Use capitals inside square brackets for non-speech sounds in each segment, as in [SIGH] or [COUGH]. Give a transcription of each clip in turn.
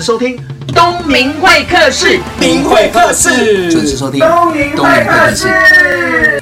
收听东明会客室，明会客室，准时收听东明会客室。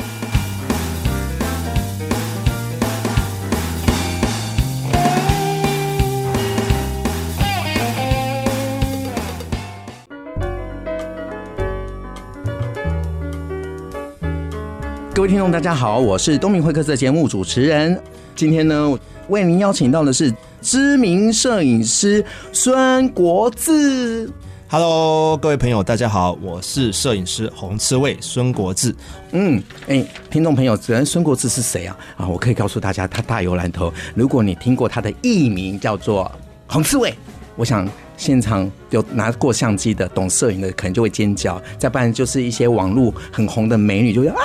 各位听众，大家好，我是东明会客室的节目主持人。今天呢，为您邀请到的是知名摄影师孙国志。Hello，各位朋友，大家好，我是摄影师红刺猬孙国志。嗯，哎、欸，听众朋友，这孙国志是谁啊？啊，我可以告诉大家，他大有来头。如果你听过他的艺名叫做红刺猬，我想现场有拿过相机的、懂摄影的，可能就会尖叫；再不然就是一些网络很红的美女，就会啊。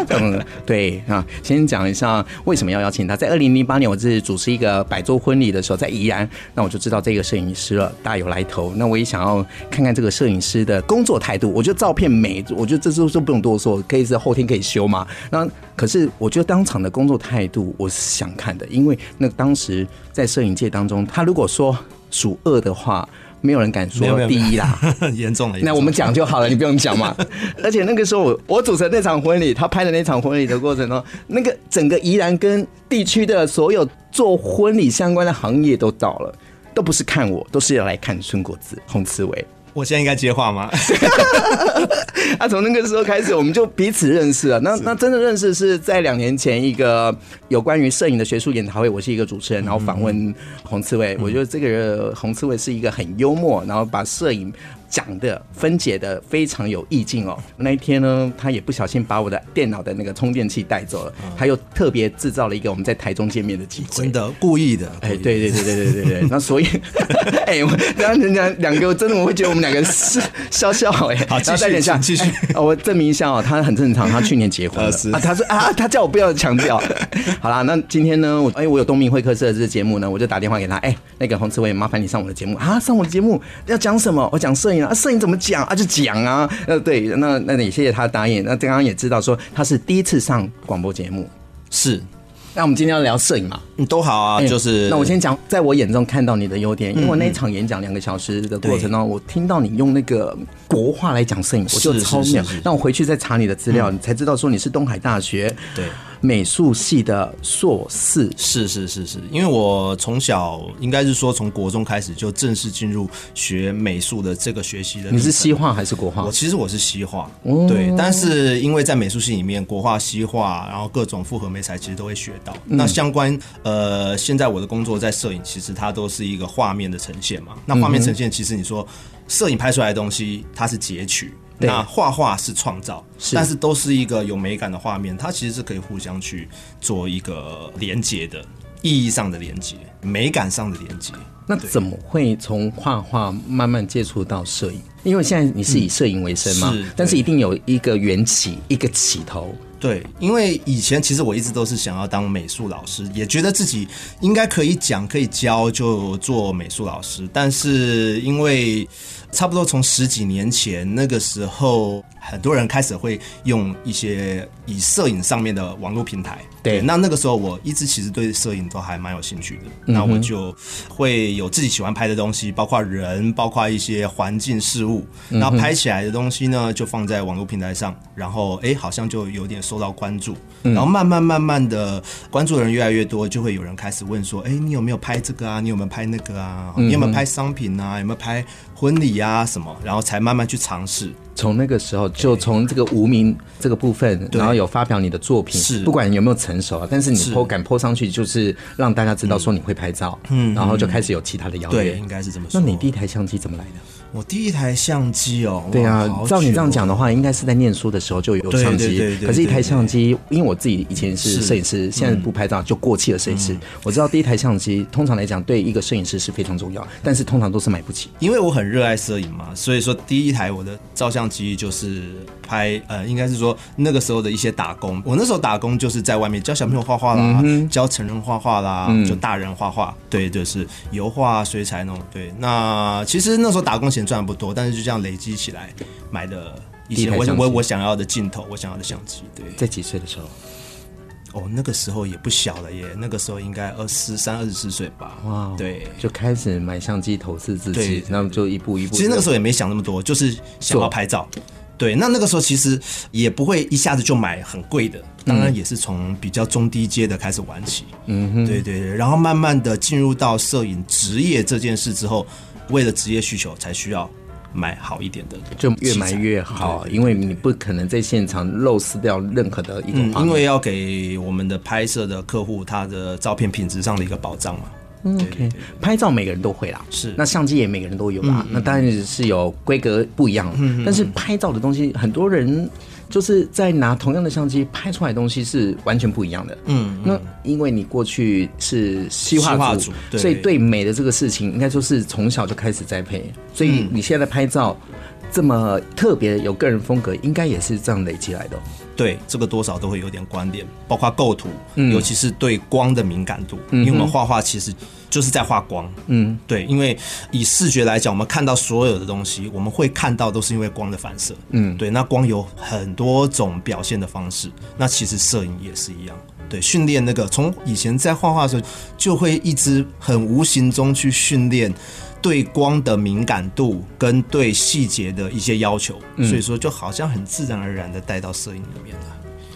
[LAUGHS] 嗯，对啊，先讲一下为什么要邀请他。在二零零八年，我是主持一个百桌婚礼的时候，在宜安，那我就知道这个摄影师了，大有来头。那我也想要看看这个摄影师的工作态度。我觉得照片美，我觉得这都都不用多说，可以是后天可以修嘛。那可是我觉得当场的工作态度，我是想看的，因为那当时在摄影界当中，他如果说数二的话。没有人敢说第一啦，[LAUGHS] 严重了。那我们讲就好了，你不用讲嘛。[LAUGHS] 而且那个时候我我主持那场婚礼，他拍的那场婚礼的过程中，那个整个宜兰跟地区的所有做婚礼相关的行业都到了，都不是看我，都是要来看孙国志、红刺猬。我现在应该接话吗？[LAUGHS] 啊，从那个时候开始，我们就彼此认识了。那那真的认识是在两年前一个有关于摄影的学术研讨会，我是一个主持人，然后访问红刺猬。我觉得这个人红刺猬是一个很幽默，然后把摄影。讲的分解的非常有意境哦。那一天呢，他也不小心把我的电脑的那个充电器带走了。他又特别制造了一个我们在台中见面的机会，真的故意的。哎，对对对对对对对。[LAUGHS] 那所以，[LAUGHS] 哎，我然后人家两个真的我会觉得我们两个是笑笑哎。好，继续一下，继续。我证明一下哦，他很正常，他去年结婚了啊。他说啊，他叫我不要强调。[LAUGHS] 好啦，那今天呢，我哎，我有东明会客室的这个节目呢，我就打电话给他，哎，那个洪志伟，麻烦你上我的节目啊，上我的节目要讲什么？我讲摄影。啊，摄影怎么讲啊？就讲啊，呃，对，那那也谢谢他答应。那刚刚也知道说他是第一次上广播节目，是。那我们今天要聊摄影嘛？嗯，都好啊，就是。那我先讲，在我眼中看到你的优点，因为我那一场演讲两个小时的过程中，我听到你用那个国话来讲摄影，我就超妙。那我回去再查你的资料，你才知道说你是东海大学对。美术系的硕士，是是是是，因为我从小应该是说从国中开始就正式进入学美术的这个学习的。你是西画还是国画？我其实我是西画，哦、对，但是因为在美术系里面，国画、西画，然后各种复合媒材其实都会学到。嗯、那相关呃，现在我的工作在摄影，其实它都是一个画面的呈现嘛。那画面呈现，其实你说摄影拍出来的东西，它是截取。那画画是创造，但是都是一个有美感的画面，它其实是可以互相去做一个连接的，意义上的连接，美感上的连接。那怎么会从画画慢慢接触到摄影？因为现在你是以摄影为生嘛，嗯、是，但是一定有一个缘起，一个起头。对，因为以前其实我一直都是想要当美术老师，也觉得自己应该可以讲、可以教，就做美术老师。但是因为差不多从十几年前那个时候，很多人开始会用一些以摄影上面的网络平台。对，那那个时候我一直其实对摄影都还蛮有兴趣的。那我就会有自己喜欢拍的东西，包括人，包括一些环境事物。然后拍起来的东西呢，就放在网络平台上。然后哎，好像就有点受到关注。然后慢慢慢慢的，关注的人越来越多，就会有人开始问说：哎，你有没有拍这个啊？你有没有拍那个啊？你有没有拍商品啊？有没有拍婚礼啊？什么？然后才慢慢去尝试。从那个时候，就从这个无名这个部分，然后有发表你的作品，是不管有没有成熟啊，但是你 po 敢 po 上去，就是让大家知道说你会拍照，嗯，然后就开始有其他的邀约，对，应该是这么说。那你第一台相机怎么来的？我第一台相机哦，对啊，照你这样讲的话，应该是在念书的时候就有相机。可是，一台相机，因为我自己以前是摄影师，现在不拍照就过气了。摄影师，我知道第一台相机通常来讲对一个摄影师是非常重要，但是通常都是买不起。因为我很热爱摄影嘛，所以说第一台我的照相机就是拍，呃，应该是说那个时候的一些打工。我那时候打工就是在外面教小朋友画画啦，教成人画画啦，就大人画画，对，就是油画、水彩那种。对，那其实那时候打工钱。赚的不多，但是就这样累积起来，买的一些我我我想要的镜头，我想要的相机。对，在几岁的时候？哦，那个时候也不小了耶，那个时候应该二十三、二十四岁吧。哇，对，就开始买相机投资自己，然后就一步一步。其实那个时候也没想那么多，就是想要拍照。对，那那个时候其实也不会一下子就买很贵的，当然也是从比较中低阶的开始玩起。嗯哼，对对对，然后慢慢的进入到摄影职业这件事之后，为了职业需求才需要。买好一点的，就越买越好，因为你不可能在现场漏失掉任何的一个、嗯，因为要给我们的拍摄的客户他的照片品质上的一个保障嘛。嗯，OK，拍照每个人都会啦，是，那相机也每个人都有啦，嗯、那当然是有规格不一样，嗯，但是拍照的东西很多人。就是在拿同样的相机拍出来的东西是完全不一样的。嗯，那因为你过去是西画组，所以对美的这个事情应该说是从小就开始栽培。所以你现在拍照这么特别有个人风格，应该也是这样累积来的。对，这个多少都会有点关联，包括构图，尤其是对光的敏感度。因为我们画画其实。就是在画光，嗯，对，因为以视觉来讲，我们看到所有的东西，我们会看到都是因为光的反射，嗯，对。那光有很多种表现的方式，那其实摄影也是一样，对。训练那个从以前在画画的时候，就会一直很无形中去训练对光的敏感度跟对细节的一些要求，所以说就好像很自然而然的带到摄影里面了，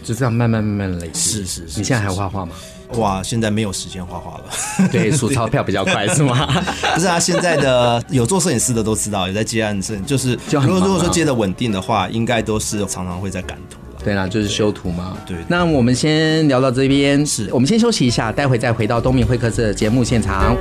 就这样慢慢慢慢累积。是是是，你现在还画画吗？哇，现在没有时间画画了。对，数钞票比较快是吗？[LAUGHS] 不是啊，现在的有做摄影师的都知道，有在接案子，就是如果如果说接的稳定的话，应该都是常常会在赶图了。对啦，就是修图嘛。对，那我们先聊到这边，是我们先休息一下，待会再回到东明会客室的节目现场。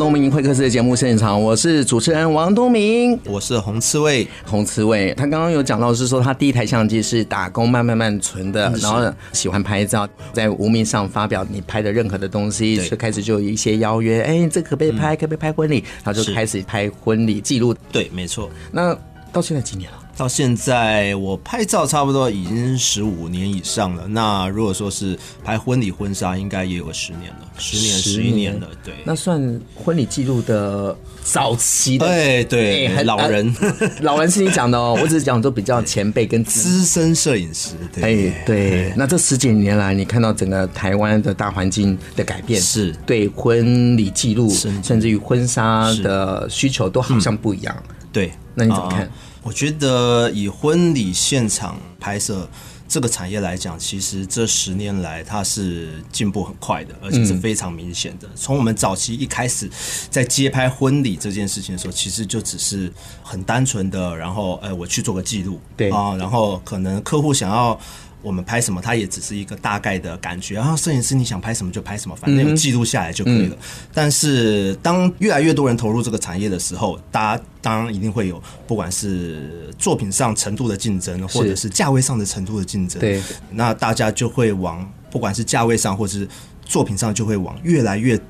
东明会客室的节目现场，我是主持人王东明，我是红刺猬。红刺猬。他刚刚有讲到是说他第一台相机是打工慢慢慢存的，然后喜欢拍照，在无名上发表你拍的任何的东西，就开始就有一些邀约，哎，这可不可以拍？可不可以拍婚礼？然后就开始拍婚礼记录。对，没错。那到现在几年了？到现在我拍照差不多已经十五年以上了。那如果说是拍婚礼婚纱，应该也有个十年了，十年十一年了。对，那算婚礼记录的早期的。对对，欸、老人，啊、老人是你讲的哦，我只是讲都比较前辈跟资深摄影师。对对，欸、对，那这十几年来，你看到整个台湾的大环境的改变，是对婚礼记录，甚至于婚纱的需求都好像不一样。嗯、对，那你怎么看？啊我觉得以婚礼现场拍摄这个产业来讲，其实这十年来它是进步很快的，而且是非常明显的。从我们早期一开始在接拍婚礼这件事情的时候，其实就只是很单纯的，然后呃我去做个记录，对啊，然后可能客户想要。我们拍什么，它也只是一个大概的感觉。然后摄影师你想拍什么就拍什么，反正有记录下来就可以了。嗯嗯、但是当越来越多人投入这个产业的时候，大家当然一定会有，不管是作品上程度的竞争，或者是价位上的程度的竞争。对，那大家就会往不管是价位上，或者是作品上，就会往越来越。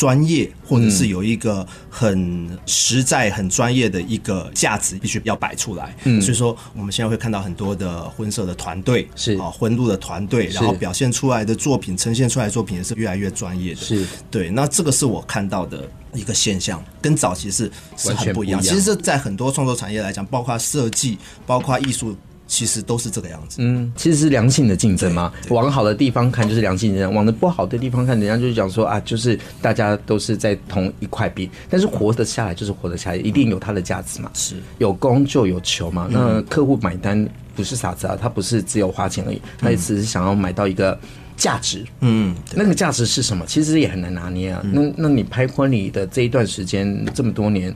专业，或者是有一个很实在、很专业的一个价值，必须要摆出来。嗯，所以说我们现在会看到很多的婚摄的团队，是啊，婚录的团队，然后表现出来的作品、呈现出来的作品也是越来越专业的。是，对，那这个是我看到的一个现象，跟早期是是很不一样。其实这在很多创作产业来讲，包括设计，包括艺术。其实都是这个样子，嗯，其实是良性的竞争嘛。往好的地方看就是良性竞争，往的不好的地方看，人家就是讲说啊，就是大家都是在同一块比。但是活得下来就是活得下来，一定有它的价值嘛。是有供就有求嘛。那客户买单不是傻子啊，他不是只有花钱而已，他也只是想要买到一个价值。嗯，那个价值是什么？其实也很难拿捏啊。那那你拍婚礼的这一段时间这么多年，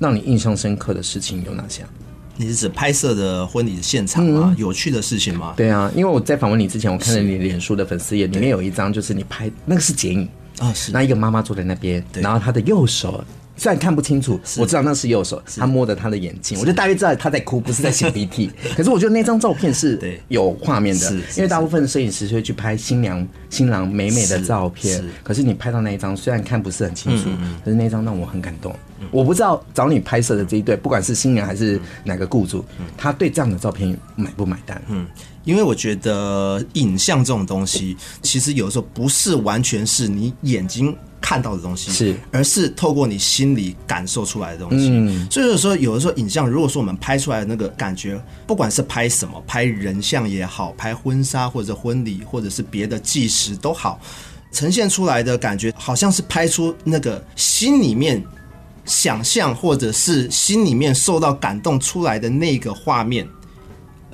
让你印象深刻的事情有哪些？你是指拍摄的婚礼现场吗？嗯有趣的事情吗？对啊，因为我在访问你之前，我看了你脸书的粉丝页，里面有一张就是你拍那个是剪影啊，是那一个妈妈坐在那边，然后她的右手。虽然看不清楚，我知道那是右手，他摸着他的眼睛，我就大约知道他在哭，不是在擤鼻涕。[LAUGHS] 可是我觉得那张照片是有画面的，因为大部分摄影师会去拍新娘、新郎美美的照片。可是你拍到那一张，虽然看不是很清楚，可是那张让我很感动。我不知道找你拍摄的这一对，不管是新娘还是哪个雇主，他对这样的照片买不买单？嗯，因为我觉得影像这种东西，其实有的时候不是完全是你眼睛。看到的东西是，而是透过你心里感受出来的东西。嗯，所以有时候有的时候影像，如果说我们拍出来的那个感觉，不管是拍什么，拍人像也好，拍婚纱或者婚礼，或者是别的纪实都好，呈现出来的感觉，好像是拍出那个心里面想象，或者是心里面受到感动出来的那个画面。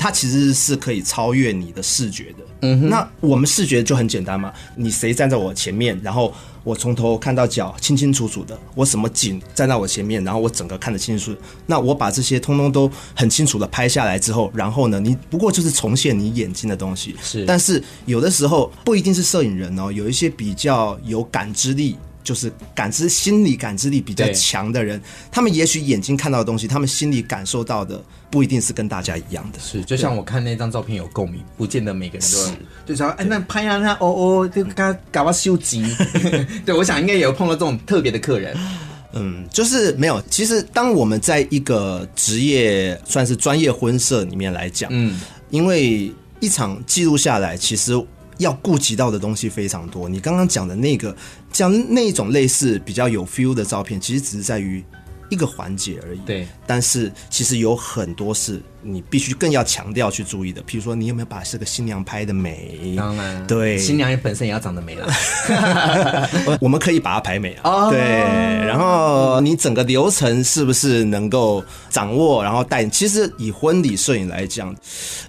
它其实是可以超越你的视觉的。嗯哼，那我们视觉就很简单嘛，你谁站在我前面，然后我从头看到脚清清楚楚的，我什么景站在我前面，然后我整个看得清楚。那我把这些通通都很清楚的拍下来之后，然后呢，你不过就是重现你眼睛的东西。是，但是有的时候不一定是摄影人哦，有一些比较有感知力。就是感知心理感知力比较强的人，他们也许眼睛看到的东西，他们心里感受到的不一定是跟大家一样的。是，就像我看那张照片有共鸣，不见得每个人都是。就想哎，那拍啊，那哦哦，就刚搞我修集。[LAUGHS] [LAUGHS] 对，我想应该也有碰到这种特别的客人。嗯，就是没有。其实，当我们在一个职业算是专业婚摄里面来讲，嗯，因为一场记录下来，其实。要顾及到的东西非常多。你刚刚讲的那个，像那种类似比较有 feel 的照片，其实只是在于一个环节而已。对，但是其实有很多是你必须更要强调去注意的。譬如说，你有没有把这个新娘拍的美？当然，对，新娘也本身也要长得美了。[LAUGHS] 我们可以把它拍美啊。[LAUGHS] 对，然后你整个流程是不是能够掌握，然后带？其实以婚礼摄影来讲，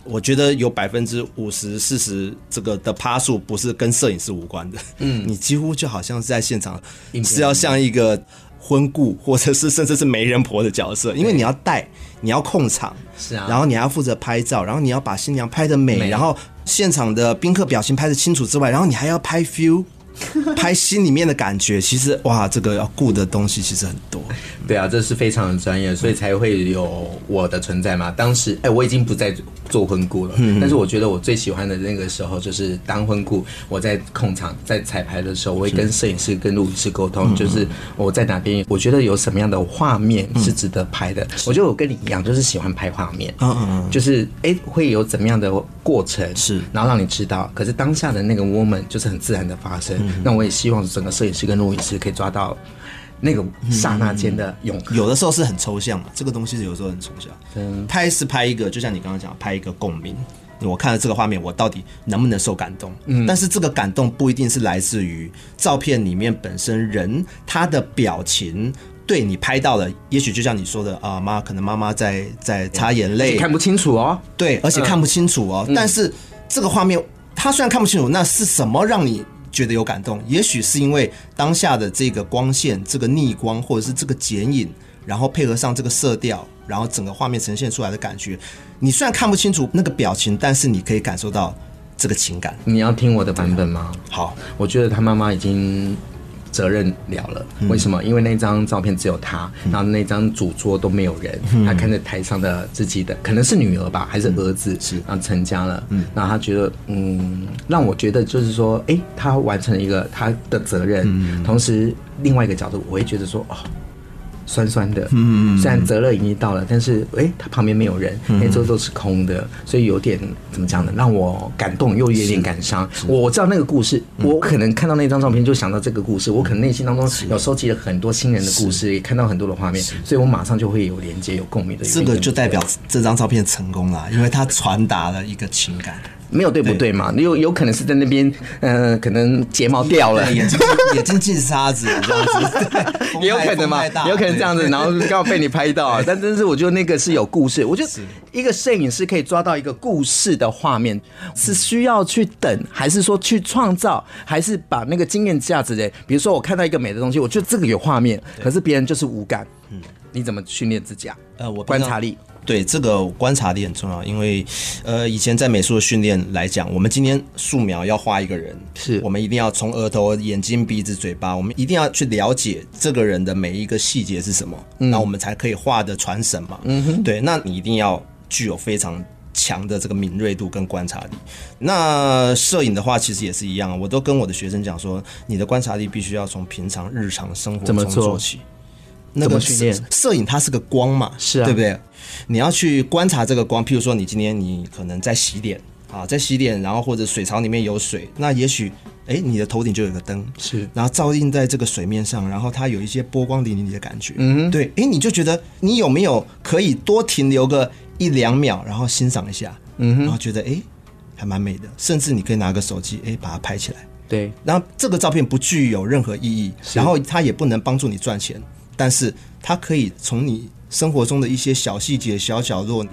我觉得有百分之五十、四十这个的趴数不是跟摄影师无关的。嗯，你几乎就好像是在现场，是要像一个。婚故，或者是甚至是媒人婆的角色，因为你要带，你要控场，是啊，然后你还要负责拍照，然后你要把新娘拍的美，美然后现场的宾客表情拍的清楚之外，然后你还要拍 feel。[LAUGHS] 拍心里面的感觉，其实哇，这个要顾的东西其实很多。对啊，这是非常的专业，所以才会有我的存在嘛。当时哎、欸，我已经不再做婚顾了，嗯，但是我觉得我最喜欢的那个时候就是当婚顾。我在控场，在彩排的时候，我会跟摄影师、跟录影师沟通，就是我在哪边，我觉得有什么样的画面是值得拍的。我觉得我跟你一样，就是喜欢拍画面，嗯嗯嗯，就是哎、欸，会有怎么样的过程是，然后让你知道。可是当下的那个 woman 就是很自然的发生。那我也希望整个摄影师跟录影师可以抓到那个刹那间的永恒。有的时候是很抽象嘛，这个东西有时候很抽象。嗯，拍是拍一个，就像你刚刚讲，拍一个共鸣。我看了这个画面，我到底能不能受感动？嗯，但是这个感动不一定是来自于照片里面本身人他的表情对你拍到了，也许就像你说的啊，妈可能妈妈在在擦眼泪，看不清楚哦。对，而且看不清楚哦。但是这个画面，他虽然看不清楚，那是什么让你？觉得有感动，也许是因为当下的这个光线、这个逆光，或者是这个剪影，然后配合上这个色调，然后整个画面呈现出来的感觉。你虽然看不清楚那个表情，但是你可以感受到这个情感。你要听我的版本吗？好，我觉得他妈妈已经。责任了了，为什么？因为那张照片只有他，然后那张主桌都没有人，他看着台上的自己的，可能是女儿吧，还是儿子，是。然后成家了，嗯，然后他觉得，嗯，让我觉得就是说，哎，他完成了一个他的责任，同时另外一个角度，我会觉得说，哦。酸酸的，嗯，虽然责任已经到了，但是哎、欸，他旁边没有人，那桌都是空的，所以有点怎么讲呢？让我感动又有点感伤。我知道那个故事，我可能看到那张照片就想到这个故事，我可能内心当中有收集了很多新人的故事，也看到很多的画面，所以我马上就会有连接、有共鸣的。这个就代表这张照片成功了，因为它传达了一个情感。没有对不对嘛？有有可能是在那边，嗯，可能睫毛掉了，眼睛 [LAUGHS] 眼睛进沙子这样子，[LAUGHS] 也有可能嘛，也有可能这样子，然后刚好被你拍到。但真是我觉得那个是有故事，我觉得一个摄影师可以抓到一个故事的画面，是需要去等，还是说去创造，还是把那个经验价值的？比如说我看到一个美的东西，我觉得这个有画面，可是别人就是无感。嗯，你怎么训练自己啊？呃，我观察力。对，这个观察力很重要，因为呃，以前在美术的训练来讲，我们今天素描要画一个人，是我们一定要从额头、眼睛、鼻子、嘴巴，我们一定要去了解这个人的每一个细节是什么，那、嗯、我们才可以画的传神嘛。嗯哼，对，那你一定要具有非常强的这个敏锐度跟观察力。那摄影的话，其实也是一样，我都跟我的学生讲说，你的观察力必须要从平常日常生活中做起。那个训练？摄影它是个光嘛，是啊，对不对？你要去观察这个光，譬如说你今天你可能在洗脸啊，在洗脸，然后或者水槽里面有水，那也许哎，你的头顶就有个灯，是，然后照映在这个水面上，然后它有一些波光粼粼的感觉，嗯，对，哎，你就觉得你有没有可以多停留个一两秒，然后欣赏一下，嗯，然后觉得哎，还蛮美的，甚至你可以拿个手机哎把它拍起来，对，然后这个照片不具有任何意义，然后它也不能帮助你赚钱。但是它可以从你生活中的一些小细节、小角落，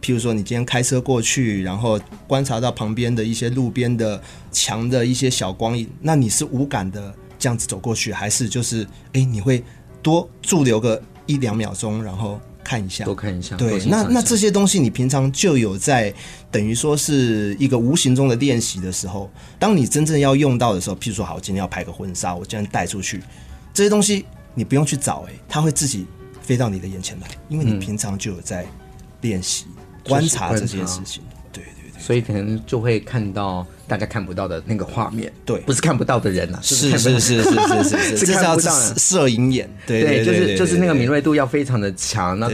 譬如说你今天开车过去，然后观察到旁边的一些路边的墙的一些小光影，那你是无感的这样子走过去，还是就是哎你会多驻留个一两秒钟，然后看一下，多看一下。对，那那这些东西你平常就有在等于说是一个无形中的练习的时候，当你真正要用到的时候，譬如说好，我今天要拍个婚纱，我今天带出去这些东西。你不用去找，哎，它会自己飞到你的眼前来，因为你平常就有在练习观察这件事情。所以可能就会看到大家看不到的那个画面。对，不是看不到的人呐，是是是是 [LAUGHS] 是是，是看不到摄影眼。对对，就是就是那个敏锐度要非常的强，那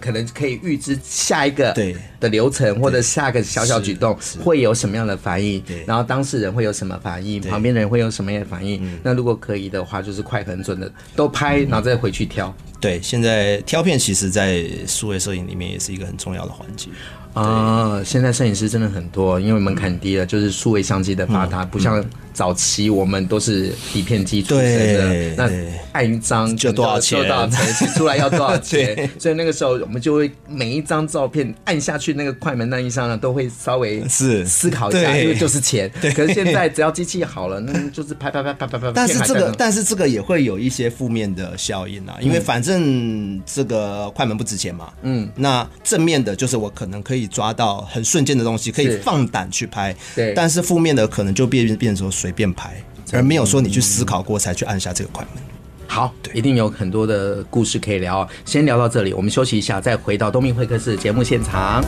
可能可以预知下一个的流程或者下个小小举动会有什么样的反应，然后当事人会有什么反应，旁边的人会有什么样的反应。那如果可以的话，就是快很准的都拍，然后再回去挑。对，现在挑片其实，在数位摄影里面也是一个很重要的环节。啊，现在摄影师真的很多，因为门槛低了，就是数位相机的发达，不像早期我们都是底片机出身的，那按一张就多少钱，多少钱，出来要多少钱，所以那个时候我们就会每一张照片按下去那个快门那一刹那，都会稍微是。思考一下，因为就是钱。[LAUGHS] 可是现在只要机器好了，那就是拍拍拍拍拍拍。但是这个，但是这个也会有一些负面的效应啊，因为反正这个快门不值钱嘛。嗯，那正面的就是我可能可以。抓到很瞬间的东西，可以放胆去拍。对，但是负面的可能就变变成说随便拍，而没有说你去思考过才去按下这个快门。好，对，一定有很多的故事可以聊。先聊到这里，我们休息一下，再回到东明会客室节目现场。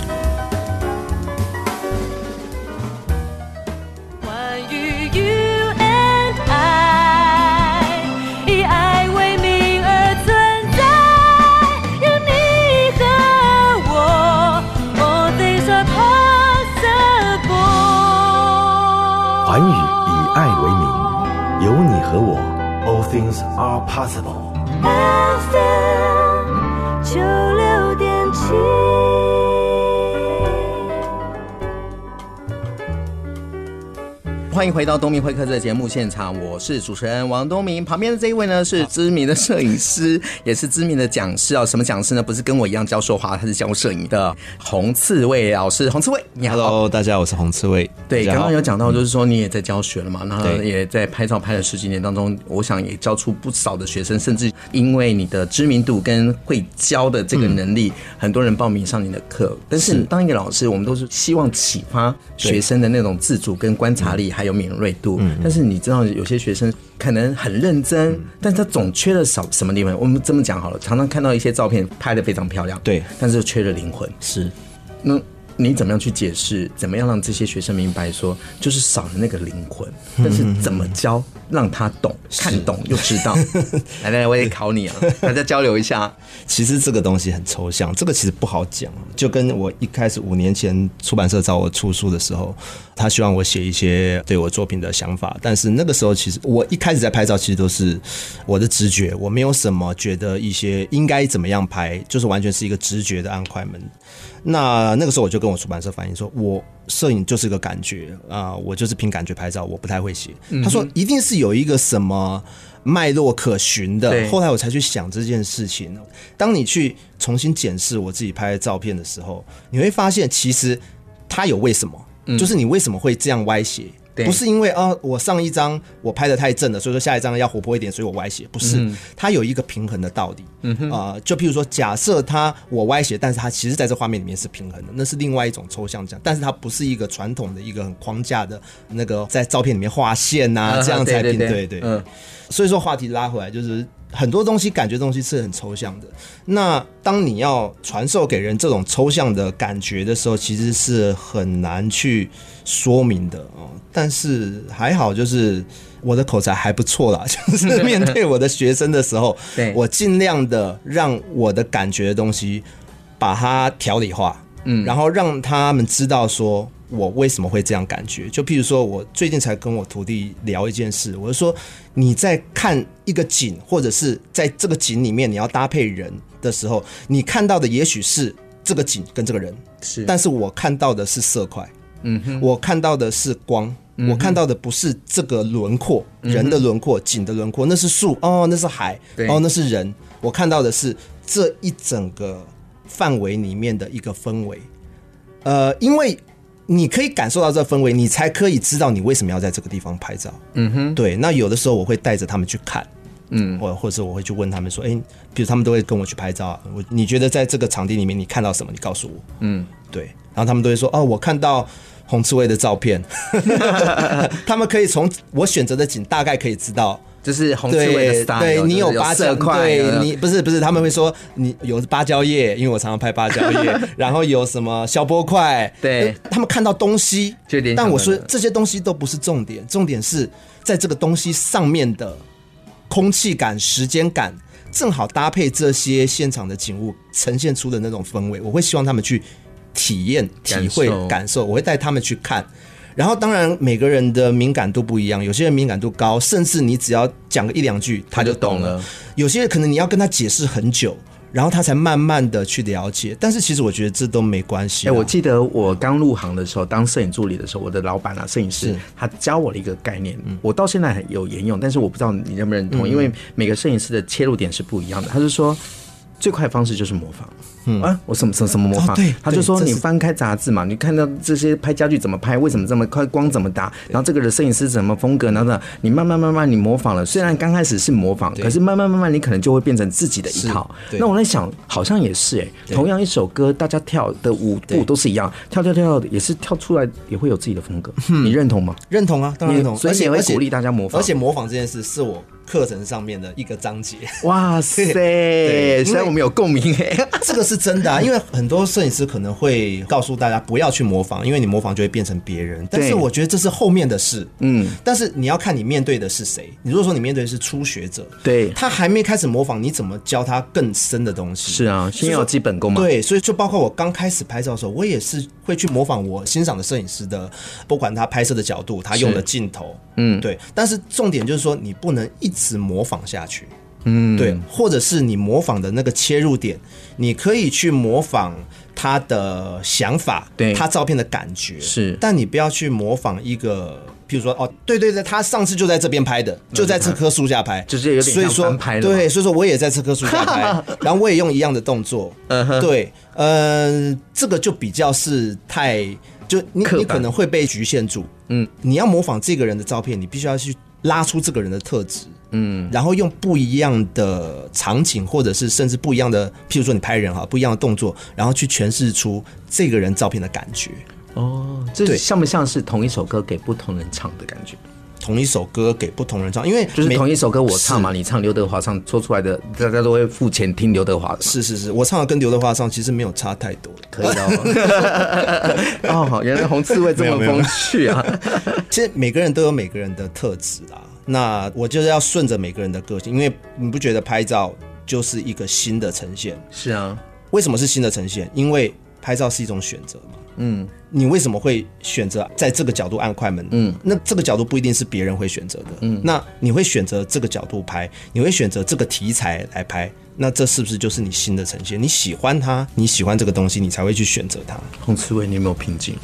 Possible。欢迎回到东明会客室的节目现场，我是主持人王东明。旁边的这一位呢是知名的摄影师，[LAUGHS] 也是知名的讲师啊。什么讲师呢？不是跟我一样教说话，他是教摄影的洪刺猬老师。洪刺猬，你好，Hello，大家好，我是洪刺猬。对，刚刚有讲到，就是说你也在教学了嘛，然后也在拍照拍了十几年当中，我想也教出不少的学生，甚至因为你的知名度跟会教的这个能力，很多人报名上你的课。但是当一个老师，我们都是希望启发学生的那种自主跟观察力，还有敏锐度，但是你知道，有些学生可能很认真，但是他总缺了少什么地方。我们这么讲好了，常常看到一些照片拍的非常漂亮，对，但是缺了灵魂。是，那。你怎么样去解释？怎么样让这些学生明白说，就是少了那个灵魂？但是怎么教让他懂、看懂又知道？[LAUGHS] 来来来，我也考你啊，[LAUGHS] 大家交流一下。其实这个东西很抽象，这个其实不好讲。就跟我一开始五年前出版社找我出书的时候，他希望我写一些对我作品的想法，但是那个时候其实我一开始在拍照，其实都是我的直觉，我没有什么觉得一些应该怎么样拍，就是完全是一个直觉的按快门。那那个时候我就跟我出版社反映说，我摄影就是个感觉啊，我就是凭感觉拍照，我不太会写。他说一定是有一个什么脉络可循的。后来我才去想这件事情。当你去重新检视我自己拍的照片的时候，你会发现其实它有为什么，就是你为什么会这样歪斜。对不是因为啊，我上一张我拍的太正了，所以说下一张要活泼一点，所以我歪斜，不是，嗯。它有一个平衡的道理。嗯哼，啊、就譬如说，假设它我歪斜，但是它其实在这画面里面是平衡的，那是另外一种抽象讲，但是它不是一个传统的一个很框架的那个在照片里面画线呐、啊，这样才平对对，对，嗯，所以说话题拉回来就是。很多东西感觉东西是很抽象的。那当你要传授给人这种抽象的感觉的时候，其实是很难去说明的哦。但是还好，就是我的口才还不错啦。[LAUGHS] 就是面对我的学生的时候，[LAUGHS] 我尽量的让我的感觉的东西把它条理化，嗯，然后让他们知道说。我为什么会这样感觉？就譬如说，我最近才跟我徒弟聊一件事，我就说，你在看一个景，或者是在这个景里面你要搭配人的时候，你看到的也许是这个景跟这个人，是，但是我看到的是色块，嗯哼，我看到的是光，我看到的不是这个轮廓，人的轮廓，景的轮廓，那是树，哦，那是海，哦，那是人，我看到的是这一整个范围里面的一个氛围，呃，因为。你可以感受到这氛围，你才可以知道你为什么要在这个地方拍照。嗯哼，对。那有的时候我会带着他们去看，嗯，或或者我会去问他们说，哎、欸，比如他们都会跟我去拍照啊。我你觉得在这个场地里面你看到什么？你告诉我。嗯，对。然后他们都会说，哦，我看到红刺猬的照片。[LAUGHS] 他们可以从我选择的景大概可以知道。就是红刺猬的 style，对，对你有芭蕉块，对你不是不是，他们会说你有芭蕉叶，因为我常常拍芭蕉叶，[LAUGHS] 然后有什么消波块，对，他们看到东西，但我说这些东西都不是重点，重点是在这个东西上面的空气感、时间感，正好搭配这些现场的景物呈现出的那种氛围，我会希望他们去体验、体会、感受，我会带他们去看。然后，当然每个人的敏感度不一样，有些人敏感度高，甚至你只要讲个一两句，他就懂了；有些人可能你要跟他解释很久，然后他才慢慢的去了解。但是其实我觉得这都没关系。哎，我记得我刚入行的时候，当摄影助理的时候，我的老板啊，摄影师，他教我了一个概念，我到现在还有沿用，但是我不知道你认不认同，因为每个摄影师的切入点是不一样的。他是说，最快的方式就是模仿。嗯啊，我什么什么什么模仿？哦、对，他就说你翻开杂志嘛，你看到这些拍家具怎么拍，为什么这么快，光怎么打，然后这个的摄影师什么风格，然后呢，你慢慢慢慢你模仿了，虽然刚开始是模仿，可是慢慢慢慢你可能就会变成自己的一套。那我在想，好像也是哎、欸，同样一首歌，大家跳的舞步都是一样，跳跳跳也是跳出来也会有自己的风格，你认同吗？认同啊，当然认同，所以也会鼓励大家模仿，而且模仿这件事是我。课程上面的一个章节，[LAUGHS] 哇塞！[LAUGHS] 对，虽然我们有共鸣哎，[LAUGHS] 这个是真的啊。因为很多摄影师可能会告诉大家不要去模仿，因为你模仿就会变成别人。但是我觉得这是后面的事，嗯。但是你要看你面对的是谁。你如果说你面对的是初学者，对，他还没开始模仿，你怎么教他更深的东西？是啊，先有基本功嘛。对，所以就包括我刚开始拍照的时候，我也是会去模仿我欣赏的摄影师的，不管他拍摄的角度，他用的镜头，嗯，对。但是重点就是说，你不能一直模仿下。去，嗯，对，或者是你模仿的那个切入点，你可以去模仿他的想法，对，他照片的感觉是，但你不要去模仿一个，譬如说，哦，对对对，他上次就在这边拍的，就在这棵树下拍，就是有点像翻拍的，对，所以说我也在这棵树下拍，[LAUGHS] 然后我也用一样的动作，嗯哼，对，嗯、呃，这个就比较是太，就你你可能会被局限住，嗯，你要模仿这个人的照片，你必须要去拉出这个人的特质。嗯，然后用不一样的场景，或者是甚至不一样的，譬如说你拍人哈，不一样的动作，然后去诠释出这个人照片的感觉。哦，这像不像是同一首歌给不同人唱的感觉？同一首歌给不同人唱，因为就是同一首歌我唱嘛，你唱刘德华唱，说出来的大家都会付钱听刘德华的。是是是，我唱的跟刘德华唱其实没有差太多，可以的。[LAUGHS] 哦，原来红刺猬这么风趣啊！其实每个人都有每个人的特质啦。那我就是要顺着每个人的个性，因为你不觉得拍照就是一个新的呈现？是啊，为什么是新的呈现？因为拍照是一种选择嘛。嗯，你为什么会选择在这个角度按快门？嗯，那这个角度不一定是别人会选择的。嗯，那你会选择这个角度拍，你会选择这个题材来拍，那这是不是就是你新的呈现？你喜欢它，你喜欢这个东西，你才会去选择它。洪刺猬，你有没有瓶颈？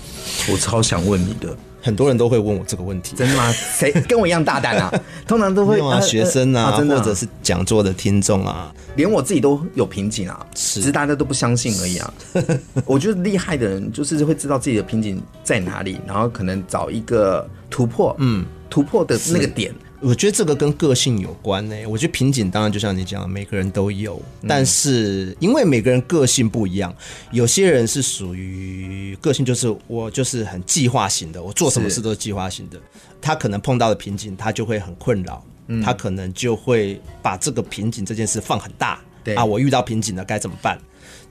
我超想问你的。很多人都会问我这个问题，真的吗？[LAUGHS] 谁跟我一样大胆啊？[LAUGHS] 通常都会啊，学生啊，真的或者是讲座的听众啊，连我自己都有瓶颈啊，是只是大家都不相信而已啊。[LAUGHS] 我觉得厉害的人就是会知道自己的瓶颈在哪里，然后可能找一个突破，嗯，突破的那个点。我觉得这个跟个性有关呢、欸。我觉得瓶颈当然就像你讲的，每个人都有，但是因为每个人个性不一样，有些人是属于个性就是我就是很计划型的，我做什么事都是计划型的。他可能碰到的瓶颈，他就会很困扰，他可能就会把这个瓶颈这件事放很大。对啊，我遇到瓶颈了该怎么办？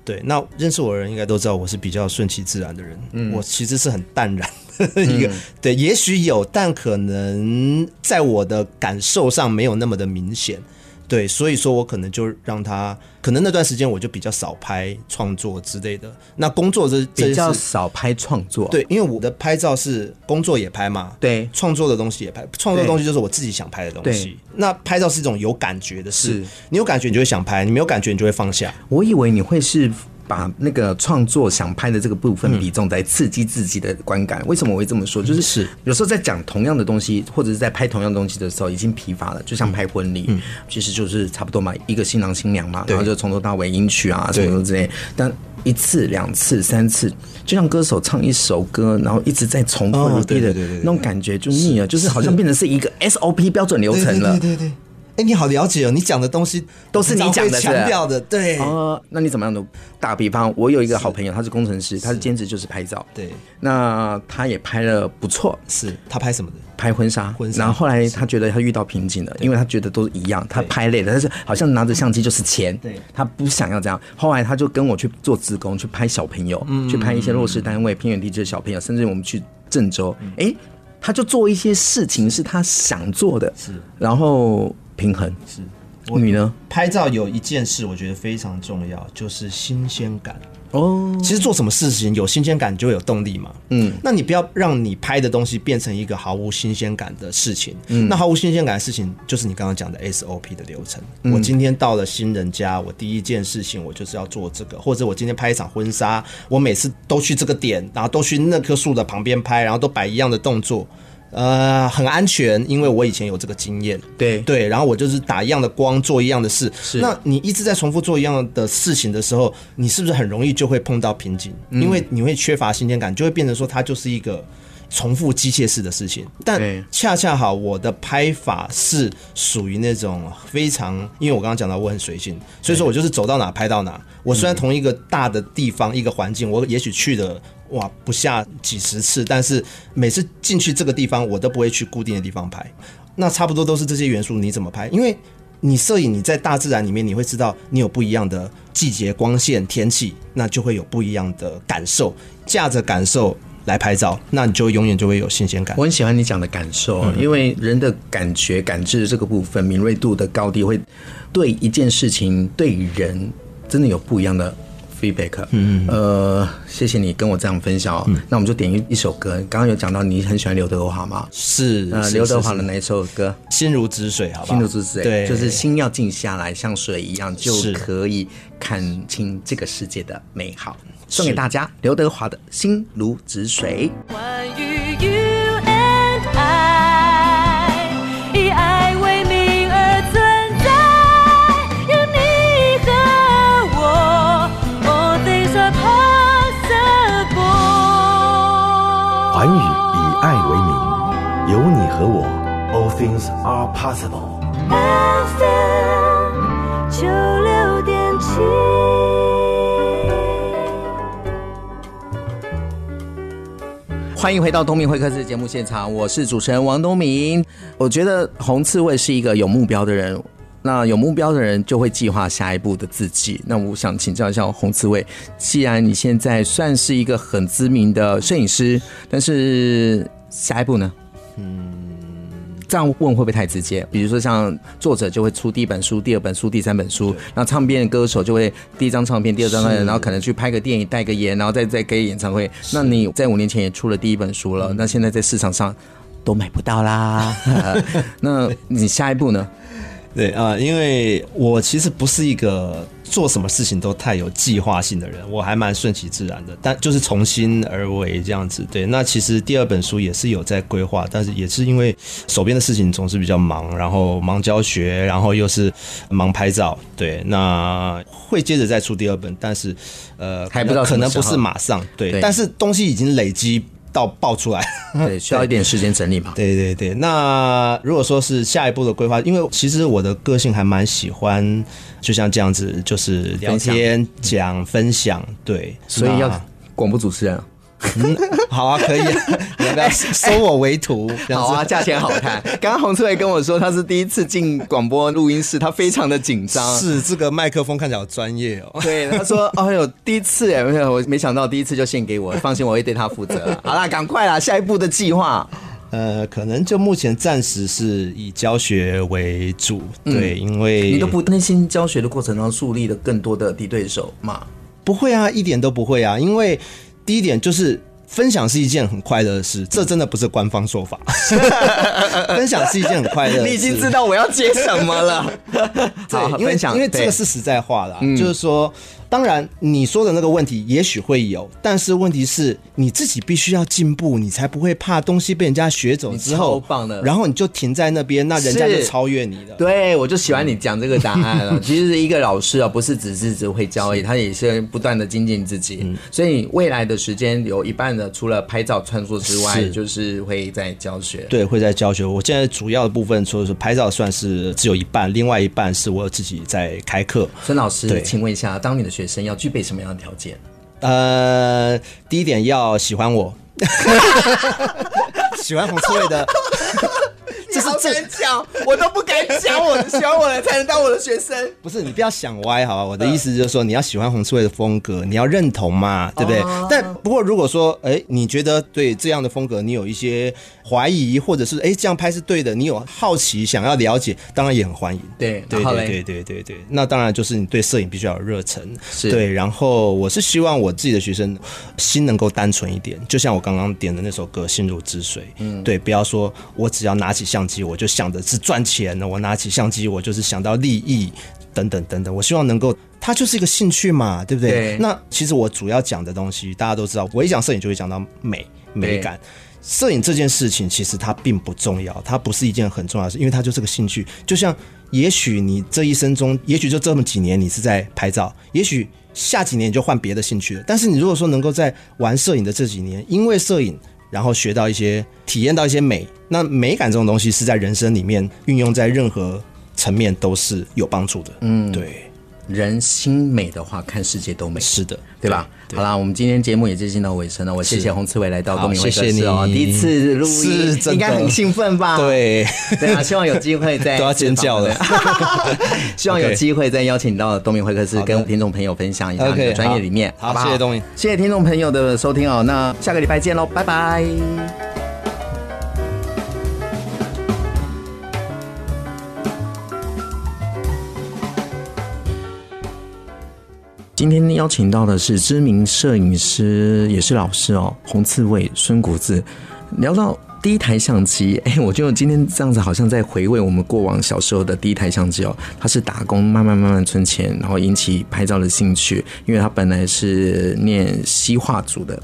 对，那认识我的人应该都知道我是比较顺其自然的人，嗯，我其实是很淡然的 [LAUGHS] 一个，嗯、对，也许有，但可能在我的感受上没有那么的明显。对，所以说我可能就让他，可能那段时间我就比较少拍创作之类的。那工作这这比较少拍创作，对，因为我的拍照是工作也拍嘛，对，创作的东西也拍，创作的东西就是我自己想拍的东西。那拍照是一种有感觉的事，你有感觉你就会想拍，你没有感觉你就会放下。我以为你会是。把那个创作想拍的这个部分比重在刺激自己的观感。为什么我会这么说？就是有时候在讲同样的东西，或者是在拍同样的东西的时候，已经疲乏了。就像拍婚礼，其实就是差不多嘛，一个新郎新娘嘛，然后就从头到尾音曲啊什么之类。但一次、两次、三次，就像歌手唱一首歌，然后一直在重复对的那种感觉就腻了，就是好像变成是一个 SOP 标准流程了。对对对。哎，你好了解哦！你讲的东西都是你讲的，强调的，对。哦，那你怎么样的？打比方，我有一个好朋友，他是工程师，他是兼职就是拍照。对。那他也拍了不错，是他拍什么的？拍婚纱。婚纱。然后后来他觉得他遇到瓶颈了，因为他觉得都是一样，他拍累了，但是好像拿着相机就是钱。对。他不想要这样，后来他就跟我去做职工，去拍小朋友，去拍一些弱势单位、偏远地区的小朋友，甚至我们去郑州，哎，他就做一些事情是他想做的，是，然后。平衡是，你呢？拍照有一件事，我觉得非常重要，就是新鲜感哦。其实做什么事情有新鲜感，就会有动力嘛。嗯，那你不要让你拍的东西变成一个毫无新鲜感的事情。嗯，那毫无新鲜感的事情，就是你刚刚讲的 SOP 的流程。嗯，我今天到了新人家，我第一件事情我就是要做这个，或者我今天拍一场婚纱，我每次都去这个点，然后都去那棵树的旁边拍，然后都摆一样的动作。呃，很安全，因为我以前有这个经验。对对，然后我就是打一样的光，做一样的事。是，那你一直在重复做一样的事情的时候，你是不是很容易就会碰到瓶颈？嗯，因为你会缺乏新鲜感，就会变成说它就是一个重复机械式的事情。但恰恰好，我的拍法是属于那种非常，因为我刚刚讲到我很随性，所以说我就是走到哪拍到哪。我虽然同一个大的地方，一个环境，我也许去的。哇，不下几十次，但是每次进去这个地方，我都不会去固定的地方拍。那差不多都是这些元素，你怎么拍？因为你摄影，你在大自然里面，你会知道你有不一样的季节、光线、天气，那就会有不一样的感受。架着感受来拍照，那你就永远就会有新鲜感。我很喜欢你讲的感受，嗯、因为人的感觉、感知的这个部分，敏锐度的高低，会对一件事情、对人，真的有不一样的。feedback，嗯嗯呃，谢谢你跟我这样分享，嗯，那我们就点一一首歌。刚刚有讲到你很喜欢刘德华吗？是，呃，刘德华的哪一首歌？心如止水，好不好？心如止水，对，就是心要静下来，像水一样，就可以看清这个世界的美好。送给大家，刘德华的心如止水。Things are possible。FM 九六点七，欢迎回到东明会客室节目现场，我是主持人王东明。我觉得洪刺猬是一个有目标的人。那有目标的人就会计划下一步的自己。那我想请教一下洪刺猬，既然你现在算是一个很知名的摄影师，但是下一步呢？嗯，这样问会不会太直接？比如说像作者就会出第一本书、第二本书、第三本书，那唱片歌手就会第一张唱片、第二张唱片，然后可能去拍个电影、带个演，然后再再给演唱会。那你在五年前也出了第一本书了，那现在在市场上都买不到啦。[LAUGHS] 那你下一步呢？对啊、呃，因为我其实不是一个做什么事情都太有计划性的人，我还蛮顺其自然的，但就是从心而为这样子。对，那其实第二本书也是有在规划，但是也是因为手边的事情总是比较忙，然后忙教学，然后又是忙拍照。对，那会接着再出第二本，但是呃，还不知道可能不是马上。对，对，但是东西已经累积。到爆出来，[LAUGHS] 对，需要一点时间整理嘛。对对对，那如果说是下一步的规划，因为其实我的个性还蛮喜欢，就像这样子，就是聊天、讲、分享，对，所以要广播主持人。嗯，[LAUGHS] 好啊，可以，[LAUGHS] 你要不要收我为徒？好啊，价钱好看。[LAUGHS] 刚刚洪刺苇跟我说，他是第一次进广播录音室，他非常的紧张。是这个麦克风看起来好专业哦。对，他说：“哦呦，第一次哎，我没想到第一次就献给我，放心，我会对他负责。”好啦，赶快啦，下一步的计划。呃，可能就目前暂时是以教学为主，对，因为你都不担心教学的过程中树立了更多的敌对手嘛？不会啊，一点都不会啊，因为。第一点就是分享是一件很快乐的事，这真的不是官方说法。[LAUGHS] 分享是一件很快乐，你已经知道我要接什么了。[LAUGHS] 对，因为因为这个是实在话啦，就是说。当然，你说的那个问题也许会有，但是问题是你自己必须要进步，你才不会怕东西被人家学走之后，然后你就停在那边，那人家就超越你了。对，我就喜欢你讲这个答案了。其实一个老师啊，不是只是只会教而已，[LAUGHS] 他也是不断的精进自己。所以未来的时间有一半的，除了拍照创作之外，就是会在教学。对，会在教学。我现在主要的部分，除了是拍照，算是只有一半，另外一半是我自己在开课。孙老师，请问一下，当你的学生要具备什么样的条件？呃，第一点要喜欢我，[LAUGHS] 喜欢红刺猬的。这是真讲，我都不敢讲。我喜欢我的才能当我的学生。不是，你不要想歪，好吧？我的意思就是说，你要喜欢洪刺苇的风格，你要认同嘛，对不对？但不过，如果说，哎，你觉得对这样的风格，你有一些怀疑，或者是哎这样拍是对的，你有好奇想要了解，当然也很欢迎。对，对，对，对，对，对，对。那当然就是你对摄影必须要有热忱，是对。然后我是希望我自己的学生心能够单纯一点，就像我刚刚点的那首歌《心如止水》。嗯，对，不要说我只要拿起相机，我就想的是赚钱，我拿起相机，我就是想到利益，等等等等。我希望能够，它就是一个兴趣嘛，对不对？对。那其实我主要讲的东西，大家都知道，我一讲摄影就会讲到美美感。摄影这件事情其实它并不重要，它不是一件很重要的事，因为它就是个兴趣。就像，也许你这一生中，也许就这么几年，你是在拍照，也许下几年你就换别的兴趣了。但是你如果说能够在玩摄影的这几年，因为摄影。然后学到一些，体验到一些美。那美感这种东西是在人生里面运用在任何层面都是有帮助的。嗯，对。人心美的话，看世界都美。是的，对吧？好啦，我们今天节目也接近到尾声了。我谢谢洪刺猬来到东明会客室哦，第一次录音，应该很兴奋吧？对，对啊，希望有机会再 [LAUGHS] 都要尖叫了。[LAUGHS] 希望有机会再邀请你到东明会客室，跟听众朋友分享一下你的专业理念。好，谢谢东明，谢谢听众朋友的收听哦。那下个礼拜见喽，拜拜。今天邀请到的是知名摄影师，也是老师哦，洪刺猬孙谷子。聊到第一台相机，哎，我就今天这样子好像在回味我们过往小时候的第一台相机哦。他是打工，慢慢慢慢存钱，然后引起拍照的兴趣，因为他本来是念西画组的。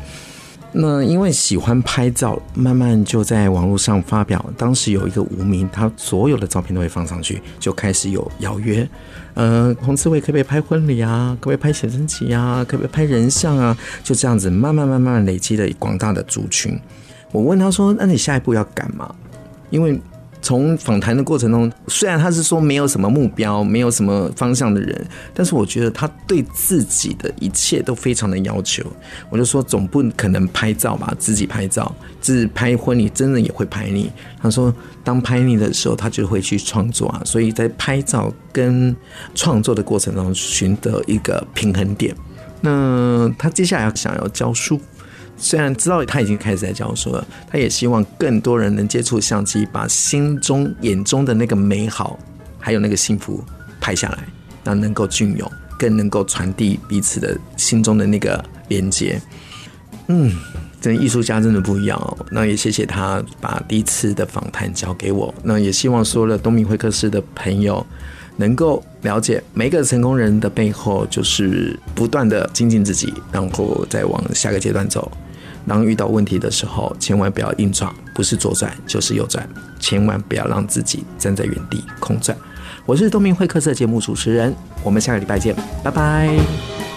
那因为喜欢拍照，慢慢就在网络上发表。当时有一个无名，他所有的照片都会放上去，就开始有邀约。呃，红刺猬可不可以拍婚礼啊？可不可以拍写真集啊？可不可以拍人像啊？就这样子，慢慢慢慢累积了广大的族群。我问他说：“那你下一步要干嘛？”因为从访谈的过程中，虽然他是说没有什么目标、没有什么方向的人，但是我觉得他对自己的一切都非常的要求。我就说，总不可能拍照吧，自己拍照，自拍婚礼，真的也会拍腻。他说，当拍腻的时候，他就会去创作啊。所以在拍照跟创作的过程中，寻得一个平衡点。那他接下来要想要教书。虽然知道他已经开始在教书了，他也希望更多人能接触相机，把心中眼中的那个美好，还有那个幸福拍下来，那能够隽永，更能够传递彼此的心中的那个连接。嗯，真艺术家真的不一样哦。那也谢谢他把第一次的访谈交给我。那也希望所有的东明会客室的朋友能够了解，每一个成功人的背后就是不断的精进自己，然后再往下个阶段走。当遇到问题的时候，千万不要硬闯，不是左转就是右转，千万不要让自己站在原地空转。我是东明会客室节目主持人，我们下个礼拜见，拜拜。